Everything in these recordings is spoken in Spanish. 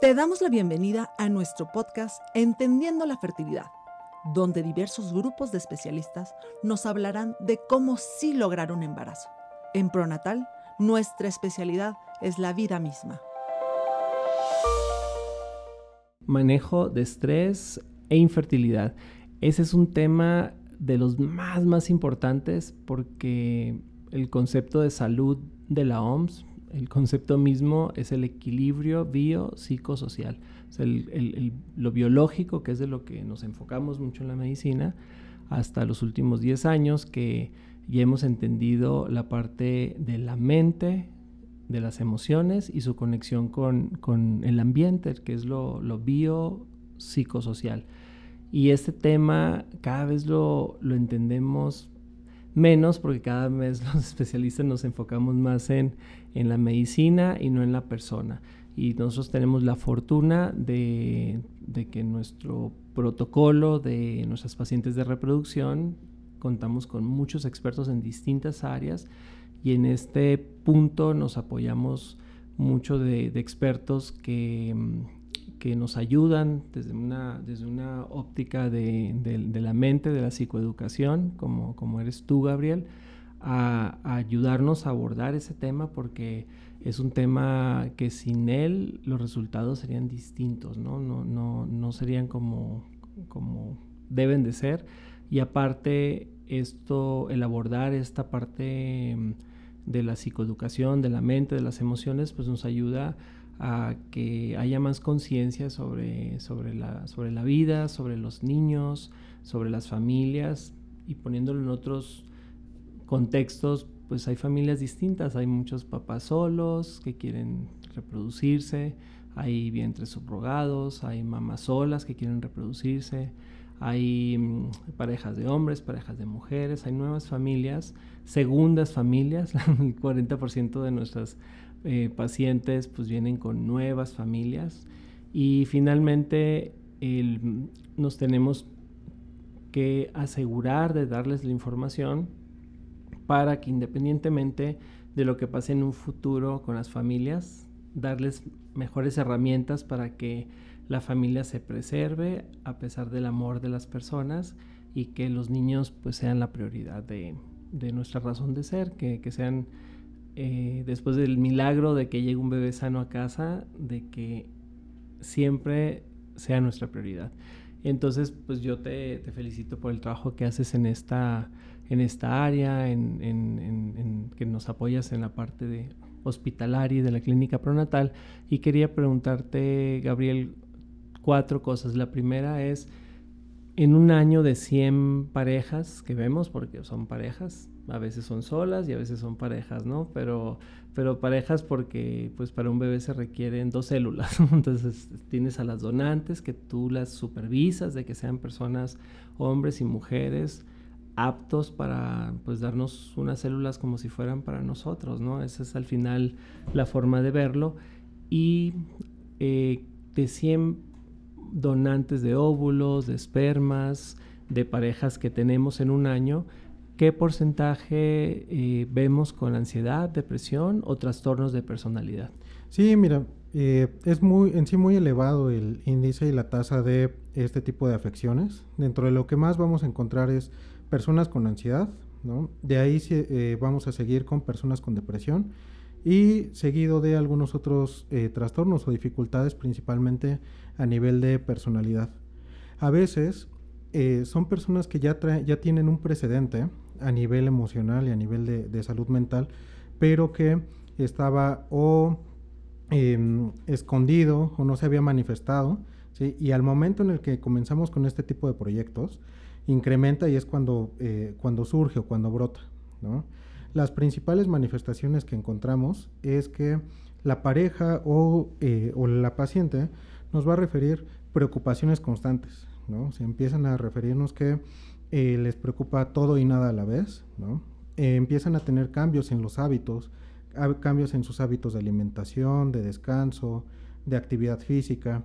Te damos la bienvenida a nuestro podcast Entendiendo la Fertilidad, donde diversos grupos de especialistas nos hablarán de cómo sí lograr un embarazo. En Pronatal, nuestra especialidad es la vida misma. Manejo de estrés e infertilidad. Ese es un tema de los más, más importantes porque el concepto de salud de la OMS el concepto mismo es el equilibrio biopsicosocial. O lo biológico, que es de lo que nos enfocamos mucho en la medicina, hasta los últimos 10 años que ya hemos entendido la parte de la mente, de las emociones y su conexión con, el ambiente, que es lo, lo biopsicosocial. Y este tema cada vez lo, lo entendemos menos porque cada vez los especialistas nos enfocamos más en, la medicina y no en la persona. Y nosotros tenemos la fortuna de, que nuestro protocolo de nuestras pacientes de reproducción contamos con muchos expertos en distintas áreas y en este punto nos apoyamos mucho de expertos que, que nos ayudan desde una, desde una óptica de, la mente, de la psicoeducación, como, como eres tú, Gabriel, a, ayudarnos a abordar ese tema porque es un tema que sin él los resultados serían distintos, ¿no? No, no, no serían como, como deben de ser. Y aparte, esto, el abordar esta parte mm, de la psicoeducación, de la mente, de las emociones, pues nos ayuda que haya más conciencia sobre, sobre, la, sobre la vida, sobre los niños, sobre las familias y poniéndolo en otros contextos, pues hay familias distintas, hay muchos papás solos que quieren reproducirse, hay vientres subrogados, hay mamás solas que quieren reproducirse, hay mm, parejas de hombres, parejas de mujeres, hay nuevas familias, segundas familias, el 40% de nuestras eh, pacientes pues vienen con nuevas familias. Y finalmente nos tenemos que asegurar de darles la información para que independientemente de lo que pase en un futuro con las familias, darles mejores herramientas para que la familia se preserve a pesar del amor de las personas y que los niños pues sean la prioridad de, nuestra razón de ser, que, que sean eh, después del milagro de que llegue un bebé sano a casa, de que siempre sea nuestra prioridad. Entonces, pues yo te, felicito por el trabajo que haces en esta, en esta área, en, que nos apoyas en la parte de hospitalaria y de la clínica pronatal. Y quería preguntarte, Gabriel, cuatro cosas. La primera es, en un año de 100 parejas que vemos, porque son parejas, a veces son solas y a veces son parejas, ¿no? Pero, pero parejas porque pues para un bebé se requieren dos células, entonces tienes a las donantes que tú las supervisas de que sean personas, hombres y mujeres, aptos para pues darnos unas células como si fueran para nosotros, ¿no? Esa es al final la forma de verlo. Y eh, de 100 donantes de óvulos, de espermas, de parejas que tenemos en un año, ¿qué porcentaje eh, vemos con ansiedad, depresión o trastornos de personalidad? Sí, mira, eh, es muy, en sí muy elevado el índice y la tasa de este tipo de afecciones. Dentro de lo que más vamos a encontrar es personas con ansiedad, ¿no? De ahí eh, vamos a seguir con personas con depresión y seguido de algunos otros trastornos o dificultades, principalmente a nivel de personalidad. A veces son personas que ya, ya tienen un precedente a nivel emocional y a nivel de, salud mental, pero que estaba o em, escondido o no se había manifestado, y al momento en el que comenzamos con este tipo de proyectos, incrementa y es cuando, eh, cuando surge o cuando brota. Las principales manifestaciones que encontramos es que la pareja o, eh, o la paciente nos va a referir preocupaciones constantes, ¿no? Se empiezan a referirnos que eh, les preocupa todo y nada a la vez, ¿no? Eh, empiezan a tener cambios en los hábitos, cambios en sus hábitos de alimentación, de descanso, de actividad física.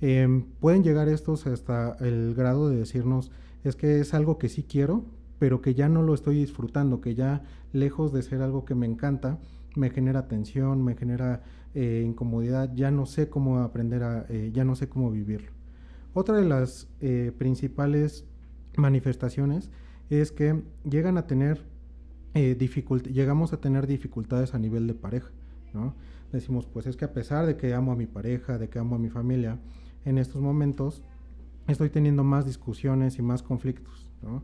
Em, pueden llegar estos hasta el grado de decirnos, es que es algo que sí quiero, pero que ya no lo estoy disfrutando, que ya lejos de ser algo que me encanta, me genera tensión, me genera eh, incomodidad, ya no sé cómo aprender a, eh, ya no sé cómo vivirlo. Otra de las eh, principales manifestaciones es que llegan a tener llegamos a tener dificultades a nivel de pareja, ¿no? Decimos, pues es que a pesar de que amo a mi pareja, de que amo a mi familia, en estos momentos estoy teniendo más discusiones y más conflictos, ¿no?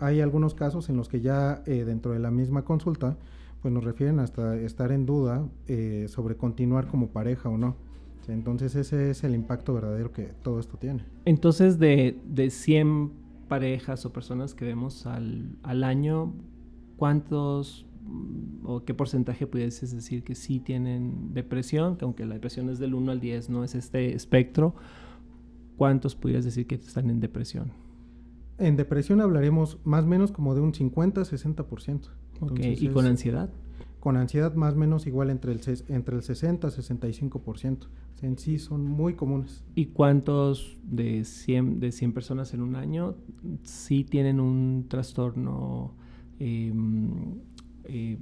hay algunos casos en los que ya dentro de la misma consulta pues nos refieren hasta estar en duda eh, sobre continuar como pareja o no. Entonces ese es el impacto verdadero que todo esto tiene. Entonces de, de 100 parejas o personas que vemos al, al año, ¿cuántos mm, o qué porcentaje pudieses decir que sí tienen depresión? Que aunque la depresión es del 1 al 10, no es este espectro, ¿cuántos pudieras decir que están en depresión? En depresión hablaremos más o menos como de un 50-60%. ¿Y con ansiedad? Con ansiedad más o menos igual entre el, entre el 60 y 65%. En sí son muy comunes. ¿Y cuántos de 100, de 100 personas en un año sí tienen un trastorno em, eh,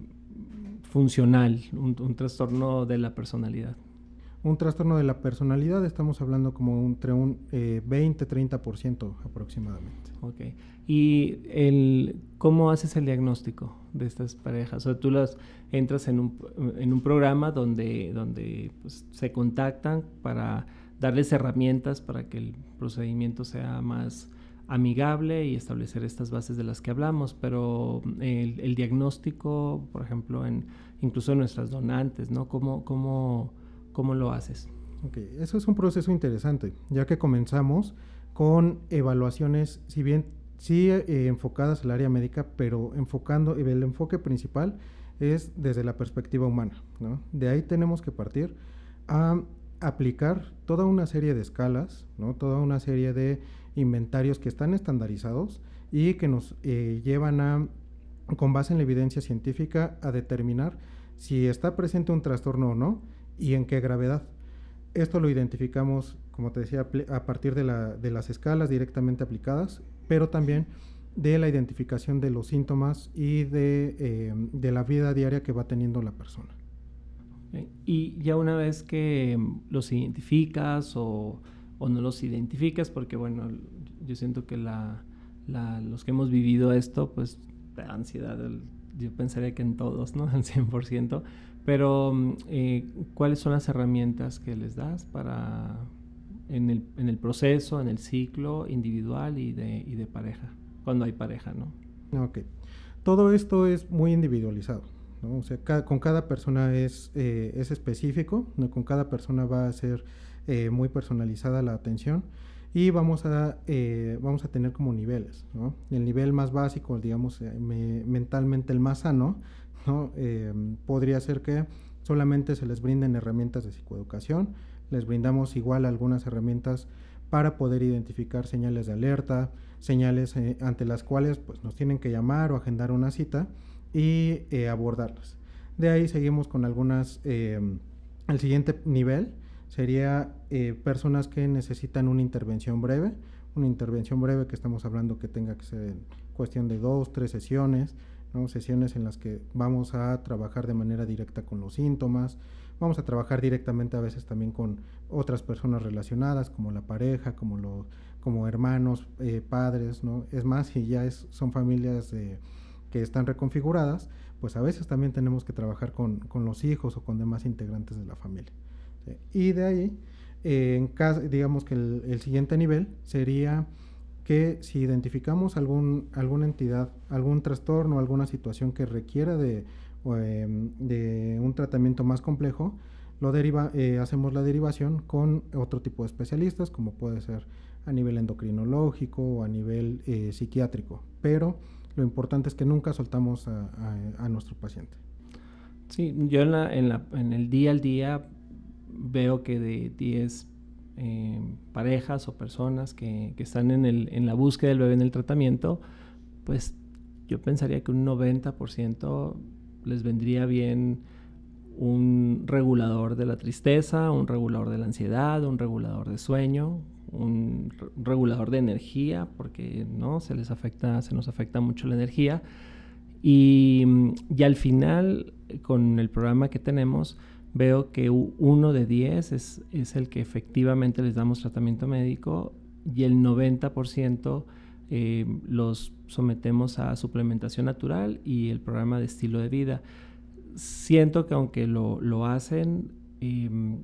funcional, un trastorno de la personalidad? Un trastorno de la personalidad estamos hablando como entre un 20-30% eh, aproximadamente. Ok. ¿Y el, cómo haces el diagnóstico de estas parejas? O sea, tú las entras en un, en un programa donde, donde pues, se contactan para darles herramientas para que el procedimiento sea más amigable y establecer estas bases de las que hablamos, pero el, el diagnóstico, por ejemplo, en incluso en nuestras donantes, ¿no? ¿Cómo, cómo ¿Cómo lo haces? Ok, eso es un proceso interesante, ya que comenzamos con evaluaciones, si bien sí eh, enfocadas al área médica, pero enfocando, el enfoque principal es desde la perspectiva humana. ¿no? De ahí tenemos que partir a aplicar toda una serie de escalas, ¿no? toda una serie de inventarios que están estandarizados y que nos eh, llevan a, con base en la evidencia científica, a determinar si está presente un trastorno o no y en qué gravedad. Esto lo identificamos, como te decía, a partir de, las escalas directamente aplicadas, pero también de la identificación de los síntomas y de, em, la vida diaria que va teniendo la persona. Y ya una vez que los identificas o, no los identificas, porque bueno, yo siento que los que hemos vivido esto, pues la ansiedad, yo pensaría que en todos, ¿no? Al 100%, pero, eh, ¿cuáles son las herramientas que les das para en el, en el proceso, en el ciclo individual y de, y de pareja, cuando hay pareja, ¿no? Ok. Todo esto es muy individualizado, ¿no? O sea, con cada persona es, eh, es específico, ¿no? con cada persona va a ser eh, muy personalizada la atención y vamos a, vamos a tener como niveles. El nivel más básico, digamos, mentalmente el más sano, Em, podría ser que solamente se les brinden herramientas de psicoeducación, les brindamos igual algunas herramientas para poder identificar señales de alerta, señales eh, ante las cuales pues, nos tienen que llamar o agendar una cita y eh, abordarlas. De ahí seguimos con algunas, em, el siguiente nivel sería eh, personas que necesitan una intervención breve, una intervención breve que estamos hablando que tenga que ser cuestión de dos, tres sesiones, sesiones en las que vamos a trabajar de manera directa con los síntomas, vamos a trabajar directamente a veces también con otras personas relacionadas, como la pareja, como, los, como hermanos, eh, padres, ¿no? Es más, si ya es, son familias que están reconfiguradas, pues a veces también tenemos que trabajar con, con los hijos o con demás integrantes de la familia. Y de ahí, eh, en caso, digamos que el, siguiente nivel sería que si identificamos algún, alguna entidad, algún trastorno, alguna situación que requiera de, em, de un tratamiento más complejo, lo deriva, eh, hacemos la derivación con otro tipo de especialistas, como puede ser a nivel endocrinológico o a nivel eh, psiquiátrico. Pero lo importante es que nunca soltamos a, nuestro paciente. Sí, yo en, la, en, la, en el día al día veo que de 10 eh, parejas o personas que, están en, el, en, la búsqueda del bebé en el tratamiento, pues yo pensaría que un 90% les vendría bien un regulador de la tristeza, un regulador de la ansiedad, un regulador de sueño, un regulador de energía, porque no se les afecta, se nos afecta mucho la energía. Y, y al final con el programa que tenemos, veo que uno de 10 es, es el que efectivamente les damos tratamiento médico y el 90% eh, los sometemos a suplementación natural y el programa de estilo de vida. Siento que aunque lo, lo hacen, em,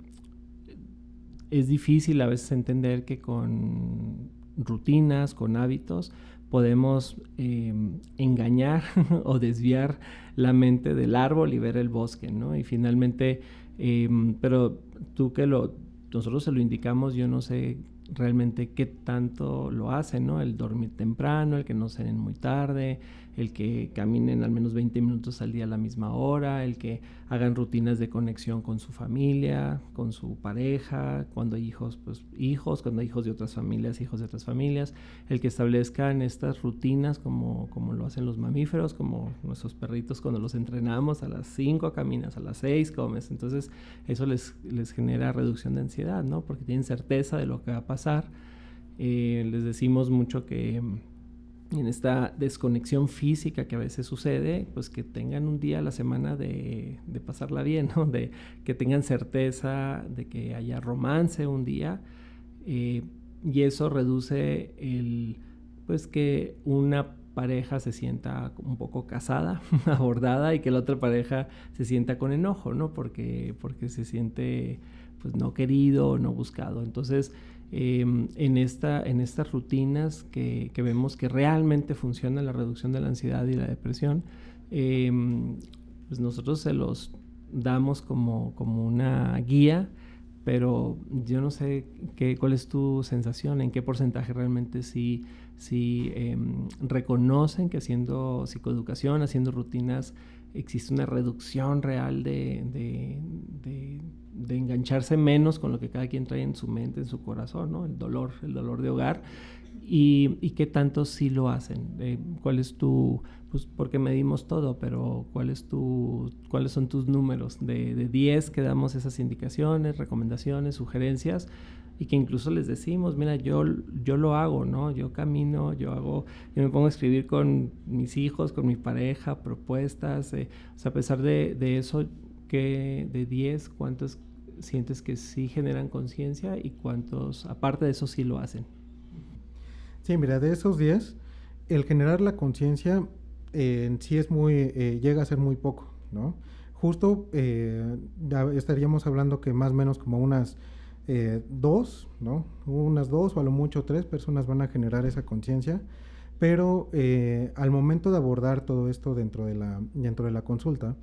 es difícil a veces entender que con rutinas, con hábitos, podemos em, engañar o desviar la mente del árbol y ver el bosque, ¿no? Y finalmente, em, pero tú que lo, nosotros se lo indicamos, yo no sé realmente qué tanto lo hacen, ¿no? El dormir temprano, el que no cenen muy tarde, el que caminen al menos 20 minutos al día a la misma hora, el que hagan rutinas de conexión con su familia, con su pareja, cuando hay hijos, pues hijos, cuando hay hijos de otras familias, hijos de otras familias, el que establezcan estas rutinas como, como lo hacen los mamíferos, como nuestros perritos cuando los entrenamos a las 5 caminas, a las 6 comes, entonces eso les, les genera reducción de ansiedad, ¿no? Porque tienen certeza de lo que va a pasar. Eh, les decimos mucho que en esta desconexión física que a veces sucede, pues que tengan un día a la semana de, pasarla bien, ¿no? de que tengan certeza de que haya romance un día eh, y eso reduce el, pues que una pareja se sienta un poco casada, abordada y que la otra pareja se sienta con enojo, ¿no? Porque, porque se siente pues no querido no buscado. Entonces, Em, en, esta, en estas rutinas que, vemos que realmente funciona la reducción de la ansiedad y la depresión, em, pues nosotros se los damos como, como una guía, pero yo no sé qué, cuál es tu sensación, en qué porcentaje realmente sí, sí em, reconocen que haciendo psicoeducación, haciendo rutinas, existe una reducción real de, de, engancharse menos con lo que cada quien trae en su mente, en su corazón, ¿no? El dolor, el dolor de hogar. Y, y qué tanto sí lo hacen. Eh, ¿Cuál es tu, pues porque medimos todo, pero cuál es tu, cuáles son tus números? De, de 10 que damos esas indicaciones, recomendaciones, sugerencias, y que incluso les decimos, mira, yo, yo lo hago, ¿no? Yo camino, yo hago, yo me pongo a escribir con mis hijos, con mi pareja, propuestas, eh, o sea, a pesar de, de eso, que de 10, ¿cuántos sientes que sí generan conciencia y cuántos, aparte de eso, sí lo hacen? Sí, mira, de esos 10, el generar la conciencia eh, en sí es muy, eh, llega a ser muy poco, ¿no? Justo estaríamos hablando que más o menos como unas eh, dos, ¿no? Unas dos o a lo mucho tres personas van a generar esa conciencia, pero eh, al momento de abordar todo esto dentro de, la, dentro de la consulta,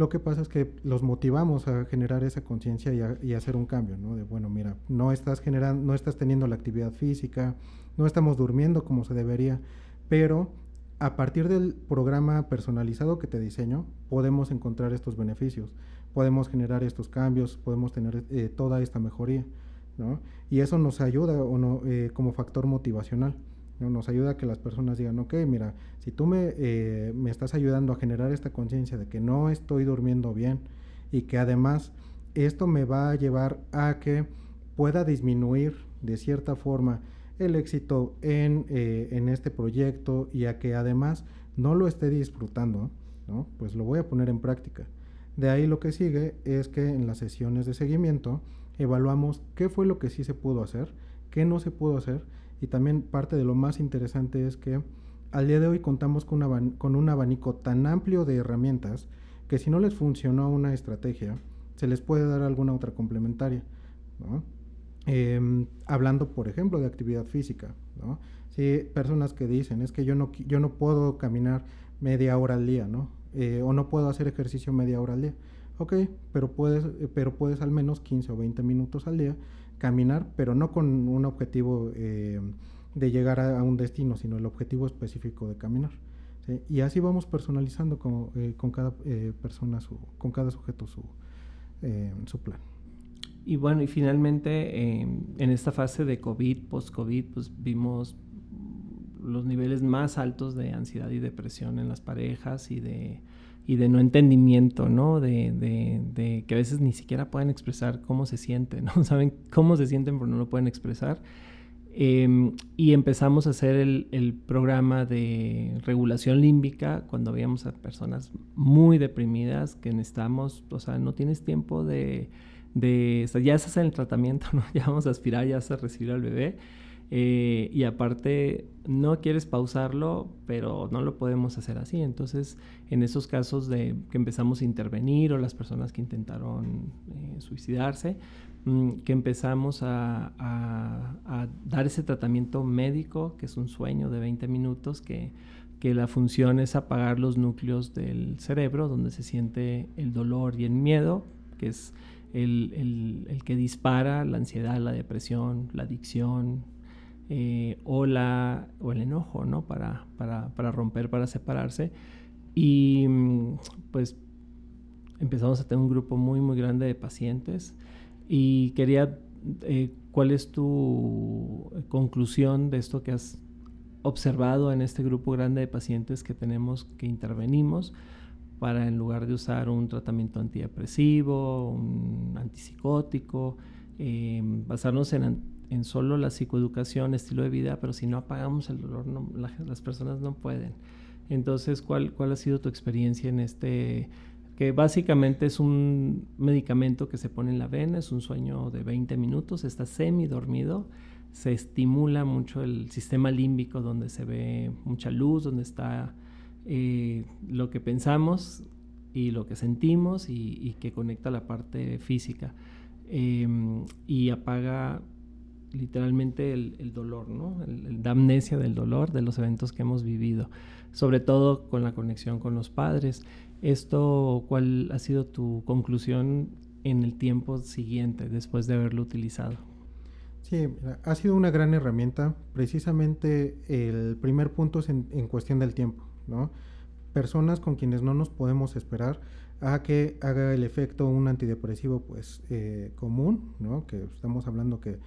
lo que pasa es que los motivamos a generar esa conciencia y, hacer un cambio, ¿no? De, bueno, mira, no estás generando, no estás teniendo la actividad física, no estamos durmiendo como se debería, pero a partir del programa personalizado que te diseño, podemos encontrar estos beneficios podemos generar estos cambios, podemos tener eh, toda esta mejoría, ¿no? Y eso nos ayuda o no, eh, como factor motivacional, ¿no? Nos ayuda a que las personas digan, ok, mira, si tú me, eh, me estás ayudando a generar esta conciencia de que no estoy durmiendo bien y que además esto me va a llevar a que pueda disminuir de cierta forma el éxito en, en este proyecto y a que además no lo esté disfrutando, ¿no? Pues lo voy a poner en práctica. De ahí lo que sigue es que en las sesiones de seguimiento evaluamos qué fue lo que sí se pudo hacer, qué no se pudo hacer y también parte de lo más interesante es que al día de hoy contamos con, un abanico tan amplio de herramientas que si no les funcionó una estrategia, se les puede dar alguna otra complementaria. Em, hablando, por ejemplo, de actividad física. Si personas que dicen, es que yo no, yo no puedo caminar media hora al día, ¿no? Eh, o no puedo hacer ejercicio media hora al día. Ok, pero puedes, eh, pero puedes al menos 15 o 20 minutos al día caminar, pero no con un objetivo eh, de llegar a, un destino, sino el objetivo específico de caminar. Y así vamos personalizando con, con cada persona, su, con cada sujeto su, su plan. Y bueno, y finalmente en esta fase de COVID, post-COVID, pues vimos los niveles más altos de ansiedad y depresión en las parejas y de, y de no entendimiento, ¿no? De, de, que a veces ni siquiera pueden expresar cómo se sienten, ¿no? Saben cómo se sienten pero no lo pueden expresar. Em, y empezamos a hacer el, programa de regulación límbica cuando veíamos a personas muy deprimidas que necesitamos, o sea, no tienes tiempo de, de ya estás en el tratamiento, ¿no? ya vamos a aspirar, ya vas a recibir al bebé. Eh, y aparte, no quieres pausarlo, pero no lo podemos hacer así. Entonces, en esos casos de que empezamos a intervenir o las personas que intentaron eh, suicidarse, mm, que empezamos a, dar ese tratamiento médico, que es un sueño de 20 minutos, que, que la función es apagar los núcleos del cerebro, donde se siente el dolor y el miedo, que es el, el que dispara la ansiedad, la depresión, la adicción, eh, o, la, o el enojo, ¿no? Para, para, para romper, para separarse. Y mm, pues empezamos a tener un grupo muy, muy grande de pacientes y quería, eh, ¿cuál es tu conclusión de esto que has observado en este grupo grande de pacientes que tenemos que intervenimos para en lugar de usar un tratamiento antidepresivo, un antipsicótico, eh, basarnos en en solo la psicoeducación, estilo de vida, pero si no apagamos el dolor, las personas no pueden. Entonces, ¿cuál, ¿cuál ha sido tu experiencia en este, que básicamente es un medicamento que se pone en la vena, es un sueño de 20 minutos, está semi dormido, se estimula mucho el sistema límbico donde se ve mucha luz, donde está eh, lo que pensamos y lo que sentimos y, que conecta la parte física. Em, y apaga literalmente el, dolor, ¿no? la amnesia del dolor de los eventos que hemos vivido, sobre todo con la conexión con los padres. Esto, ¿cuál ha sido tu conclusión en el tiempo siguiente después de haberlo utilizado? Sí, ha sido una gran herramienta. Precisamente el primer punto es en, cuestión del tiempo, ¿no? Personas con quienes no nos podemos esperar a que haga el efecto un antidepresivo pues eh, común, ¿no? Que estamos hablando que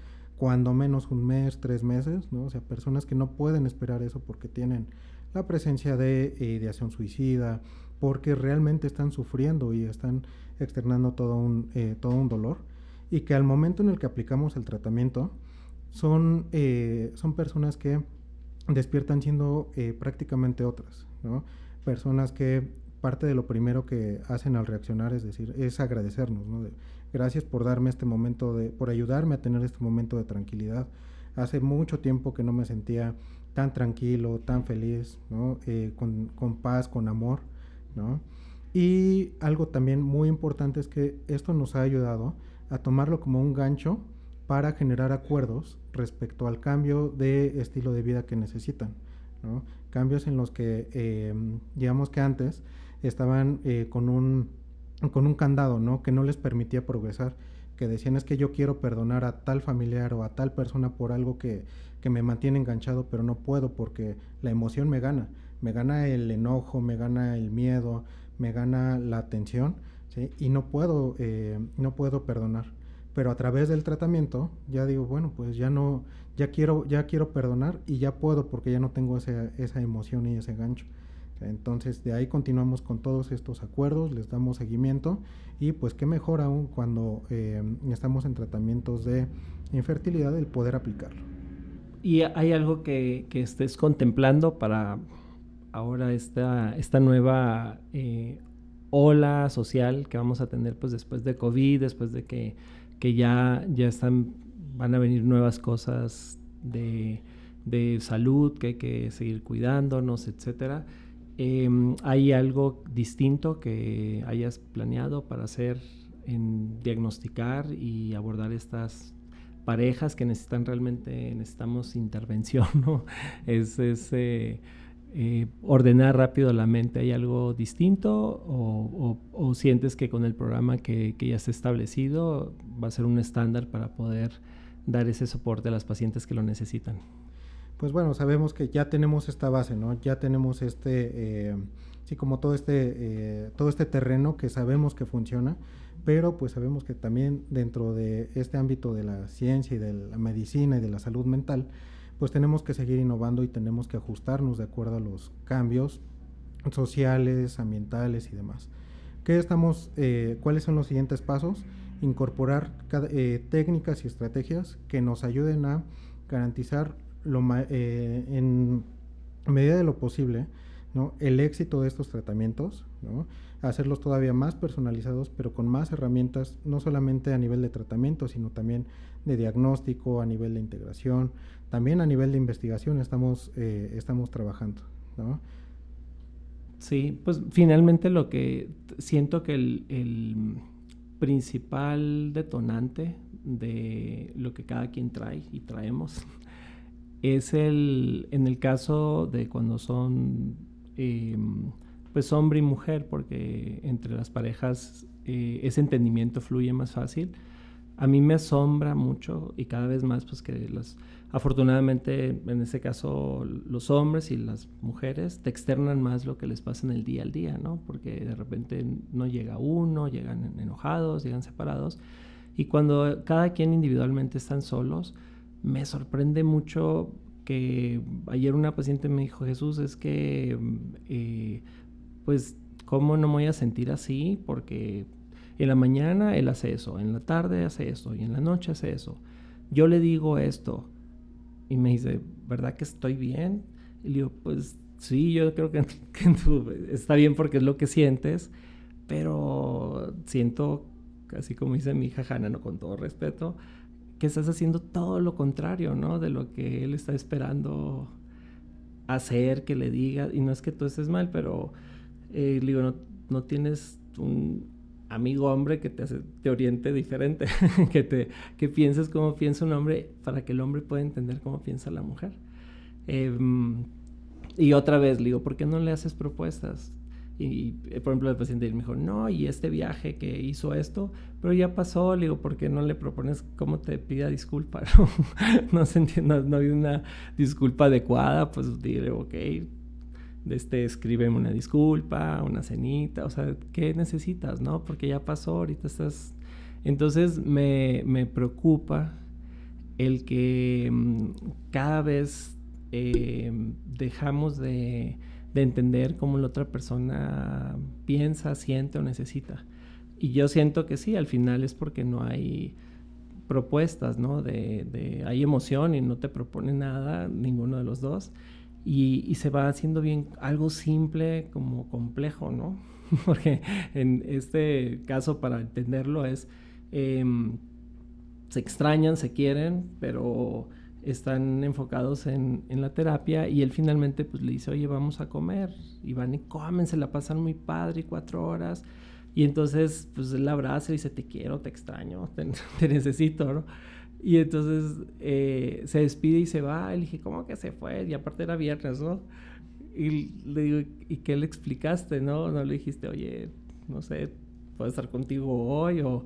cuando menos un mes, tres meses, ¿no? O sea, personas que no pueden esperar eso porque tienen la presencia de ideación suicida, porque realmente están sufriendo y están externando todo un, eh, todo un dolor, y que al momento en el que aplicamos el tratamiento, son, eh, son personas que despiertan siendo eh, prácticamente otras, ¿no? Personas que parte de lo primero que hacen al reaccionar es decir, es agradecernos, ¿no? Gracias por darme este momento de, por ayudarme a tener este momento de tranquilidad. Hace mucho tiempo que no me sentía tan tranquilo, tan feliz, ¿no? Eh, con, con, paz, con amor, ¿no? Y algo también muy importante es que esto nos ha ayudado a tomarlo como un gancho para generar acuerdos respecto al cambio de estilo de vida que necesitan, ¿no? Cambios en los que, eh, digamos que antes estaban eh, con un con un candado, ¿no? Que no les permitía progresar, que decían es que yo quiero perdonar a tal familiar o a tal persona por algo que, que me mantiene enganchado, pero no puedo porque la emoción me gana, me gana el enojo, me gana el miedo, me gana la tensión, ¿sí? Y no puedo, eh, no puedo perdonar. Pero a través del tratamiento ya digo, bueno, pues ya no, ya quiero, ya quiero perdonar y ya puedo porque ya no tengo esa, esa emoción y ese gancho. Entonces de ahí continuamos con todos estos acuerdos, les damos seguimiento y pues qué mejor aún cuando eh, estamos en tratamientos de infertilidad el poder aplicarlo. ¿Y hay algo que, estés contemplando para ahora esta, esta nueva eh, ola social que vamos a tener pues después de COVID, después de que, que ya, ya están, van a venir nuevas cosas de, de salud que hay que seguir cuidándonos, etcétera? Em, ¿Hay algo distinto que hayas planeado para hacer en diagnosticar y abordar estas parejas que necesitan realmente, necesitamos intervención, ¿no? Es, eh, eh, ordenar rápido la mente. ¿Hay algo distinto o, sientes que con el programa que, que ya está establecido va a ser un estándar para poder dar ese soporte a las pacientes que lo necesitan? Pues bueno, sabemos que ya tenemos esta base, ¿no? Ya tenemos este, eh, sí, como todo este, eh, todo este terreno que sabemos que funciona, pero pues sabemos que también dentro de este ámbito de la ciencia y de la medicina y de la salud mental, pues tenemos que seguir innovando y tenemos que ajustarnos de acuerdo a los cambios sociales, ambientales y demás. ¿Qué estamos, eh, ¿Cuáles son los siguientes pasos? Incorporar técnicas y estrategias que nos ayuden a garantizar lo eh, en medida de lo posible ¿no? el éxito de estos tratamientos, ¿no? hacerlos todavía más personalizados, pero con más herramientas, no solamente a nivel de tratamiento, sino también de diagnóstico, a nivel de integración, también a nivel de investigación estamos, eh, estamos trabajando. ¿no? Sí, pues finalmente lo que siento que el, el principal detonante de lo que cada quien trae y traemos es el, en el caso de cuando son em, pues hombre y mujer, porque entre las parejas eh, ese entendimiento fluye más fácil. A mí me asombra mucho y cada vez más pues que las afortunadamente en ese caso los hombres y las mujeres te externan más lo que les pasa en el día al día, ¿no? Porque de repente no llega uno, llegan enojados, llegan separados y cuando cada quien individualmente están solos, me sorprende mucho que ayer una paciente me dijo, Jesús, es que eh, pues, ¿cómo no me voy a sentir así? Porque en la mañana él hace eso, en la tarde hace eso y en la noche hace eso. Yo le digo esto y me dice, ¿verdad que estoy bien? Y le digo, pues sí, yo creo que, está bien porque es lo que sientes, pero siento, así como dice mi hija Hanna, ¿no? con todo respeto, que estás haciendo todo lo contrario, ¿no? De lo que él está esperando hacer, que le diga, y no es que tú estés mal, pero eh, digo, no, tienes un amigo hombre que te, oriente diferente, que, te, que pienses cómo piensa un hombre para que el hombre pueda entender cómo piensa la mujer. Em, y otra vez, digo, ¿por qué no le haces propuestas? Y, eh, por ejemplo, el paciente me dijo, no, y este viaje que hizo esto, pero ya pasó, le digo, ¿por qué no le propones cómo te pida disculpa? no, se entiende, no, hay una disculpa adecuada, pues dile, ok, este, escríbeme una disculpa, una cenita, o sea, ¿qué necesitas, no? Porque ya pasó, ahorita estás... Entonces me, me preocupa el que mm, cada vez eh, dejamos de, de, entender cómo la otra persona piensa, siente o necesita. Y yo siento que sí, al final es porque no hay propuestas, ¿no? De, hay emoción y no te propone nada, ninguno de los dos y, se va haciendo bien algo simple como complejo, ¿no? Porque en este caso, para entenderlo, es em, se extrañan, se quieren, pero están enfocados en, la terapia y él finalmente pues le dice, oye, vamos a comer. Y van y comen, se la pasan muy padre, cuatro horas. Y entonces pues él la abraza y dice, te quiero, te extraño, te, te necesito, ¿no? Y entonces eh, se despide y se va. Y le dije, ¿cómo que se fue? Y aparte era viernes, ¿no? Y le digo, ¿y qué le explicaste, no? No le dijiste, oye, no sé, puedo estar contigo hoy o...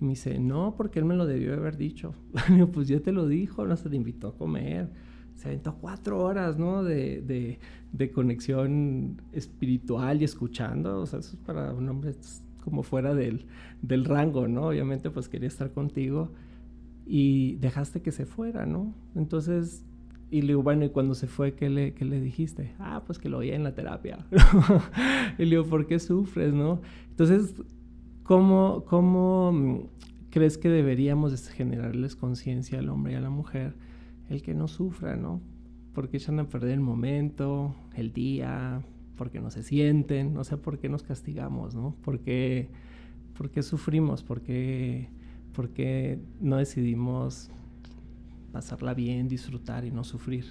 Y me dice, no, porque él me lo debió haber dicho. pues ya te lo dijo, no se te invitó a comer. Se aventó cuatro horas, ¿no? De, de, de conexión espiritual y escuchando. O sea, eso es para un hombre como fuera del, del rango, ¿no? Obviamente, pues quería estar contigo y dejaste que se fuera, ¿no? Entonces, y le digo, bueno, ¿y cuando se fue, qué le, qué le dijiste? Ah, pues que lo oía en la terapia. y le digo, ¿por qué sufres, no? Entonces, ¿cómo, cómo mm, crees que deberíamos generarles conciencia al hombre y a la mujer el que no sufra, ¿no? Porque echan a perder el momento, el día, porque no se sienten, no sé por qué nos castigamos, ¿no? ¿Por qué, por qué sufrimos? ¿Por qué ¿Por qué no decidimos pasarla bien, disfrutar y no sufrir?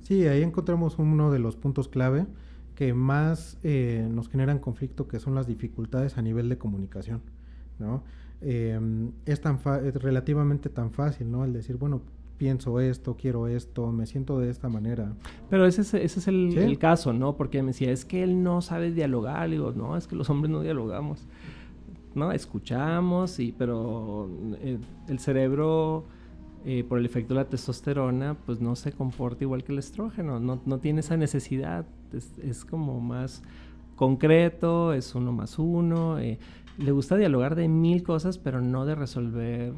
Sí, ahí encontramos uno de los puntos clave que más eh, nos generan conflicto, que son las dificultades a nivel de comunicación, ¿no? Em, es, tan es relativamente tan fácil, ¿no? El decir, bueno, pienso esto, quiero esto, me siento de esta manera. Pero ese es, ese es el, el, caso, ¿no? Porque me decía, es que él no sabe dialogar. Le digo, no, es que los hombres no dialogamos. ¿no? Escuchamos, y, pero eh, el cerebro, eh, por el efecto de la testosterona, pues no se comporta igual que el estrógeno, no, no tiene esa necesidad, es, como más concreto, es uno más uno, eh, le gusta dialogar de mil cosas, pero no de resolver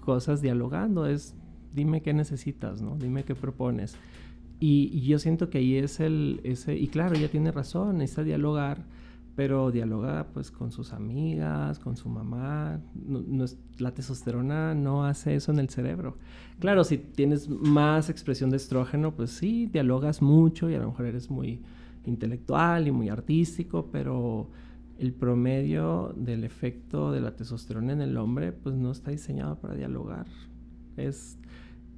cosas dialogando, es dime qué necesitas, ¿no? Dime qué propones. Y, y yo siento que ahí es el, ese, y claro, ella tiene razón, necesita dialogar, pero dialoga pues con sus amigas, con su mamá. la testosterona no hace eso en el cerebro. Claro, si tienes más expresión de estrógeno, pues sí, dialogas mucho y a lo mejor eres muy intelectual y muy artístico, pero el promedio del efecto de la testosterona en el hombre pues no está diseñado para dialogar. Es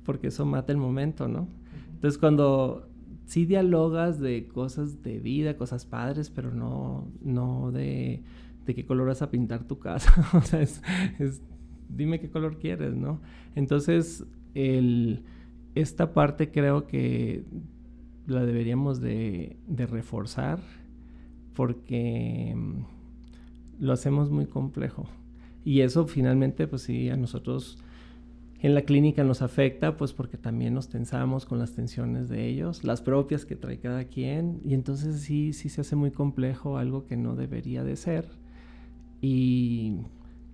porque eso mata el momento, ¿no? Entonces cuando sí dialogas de cosas de vida, cosas padres, pero no, no de, de qué color vas a pintar tu casa. o sea, es, dime qué color quieres, ¿no? Entonces, el, esta parte creo que la deberíamos de, de reforzar porque mm, lo hacemos muy complejo. Y eso finalmente, pues sí, a nosotros en la clínica nos afecta, pues porque también nos tensamos con las tensiones de ellos, las propias que trae cada quien, y entonces sí, sí se hace muy complejo algo que no debería de ser. Y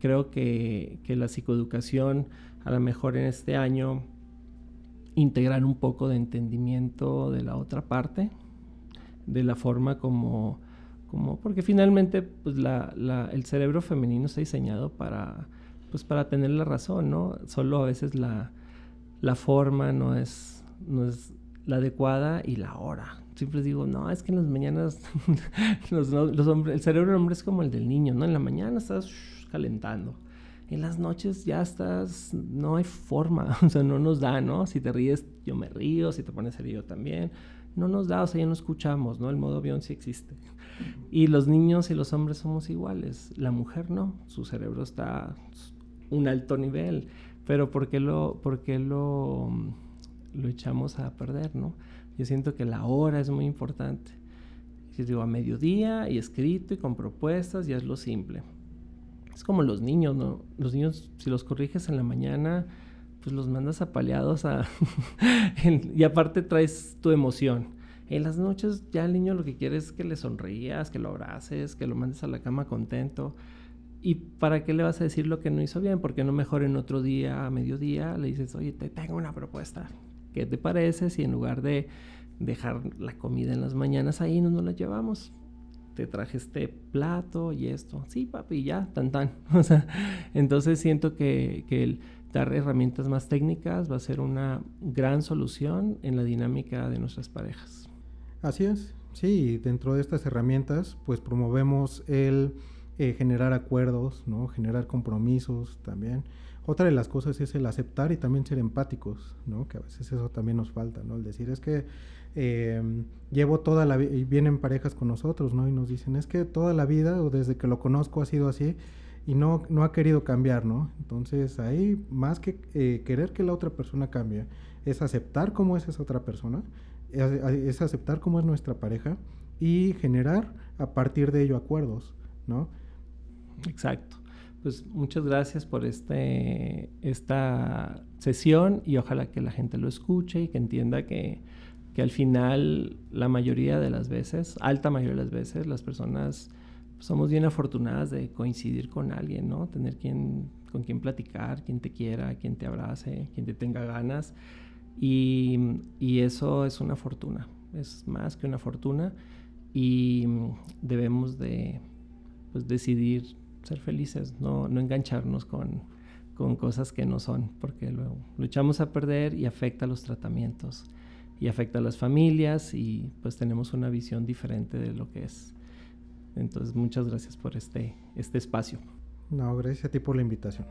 creo que, que la psicoeducación, a lo mejor en este año, integrar un poco de entendimiento de la otra parte, de la forma como, como porque finalmente pues la, el cerebro femenino está diseñado para pues para tener la razón, ¿no? Solo a veces la, forma no es, no es la adecuada y la hora. Siempre digo, no, es que en las mañanas los, hombres, el cerebro del hombre es como el del niño, ¿no? En la mañana estás calentando. En las noches ya estás, no hay forma, o sea, no nos da, ¿no? Si te ríes, yo me río, si te pones serio también. No nos da, o sea, ya no escuchamos, ¿no? El modo avión sí existe. Y los niños y los hombres somos iguales. La mujer no, su cerebro está un alto nivel, pero ¿por qué lo, por qué lo, lo echamos a perder, no? Yo siento que la hora es muy importante. Si digo a mediodía y escrito y con propuestas, es lo simple. Es como los niños, ¿no? Los niños, si los corriges en la mañana, pues los mandas apaleados a... y aparte traes tu emoción. En las noches ya el niño lo que quiere es que le sonrías, que lo abraces, que lo mandes a la cama contento. ¿Y para qué le vas a decir lo que no hizo bien? Porque no mejor en otro día, a mediodía, le dices, oye, te tengo una propuesta. ¿Qué te parece si en lugar de dejar la comida en las mañanas ahí, no nos la llevamos? Te traje este plato y esto. Sí, papi, ya, tan tan. O sea, entonces siento que, que el dar herramientas más técnicas va a ser una gran solución en la dinámica de nuestras parejas. Así es. Sí, dentro de estas herramientas, pues promovemos el eh, generar acuerdos, ¿no? Generar compromisos también. Otra de las cosas es el aceptar y también ser empáticos, ¿no? Que a veces eso también nos falta, ¿no? El decir, es que em, llevo toda la vida, y vienen parejas con nosotros, ¿no? Y nos dicen, es que toda la vida o desde que lo conozco ha sido así y no, no ha querido cambiar, ¿no? Entonces ahí, más que eh, querer que la otra persona cambie, es aceptar cómo es esa otra persona, es aceptar cómo es nuestra pareja y generar a partir de ello acuerdos, ¿no? Exacto. Pues muchas gracias por este, esta sesión y ojalá que la gente lo escuche y que entienda que, que al final la mayoría de las veces, alta mayoría de las veces, las personas somos bien afortunadas de coincidir con alguien, ¿no? Tener quien, con quien platicar, quien te quiera, quien te abrace, quien te tenga ganas. Y, y eso es una fortuna, es más que una fortuna y debemos de pues, decidir ser felices, no, no engancharnos con, con, cosas que no son, porque luego lo echamos a perder y afecta los tratamientos y afecta a las familias y pues tenemos una visión diferente de lo que es. Entonces, muchas gracias por este, este espacio. No, gracias a ti por la invitación.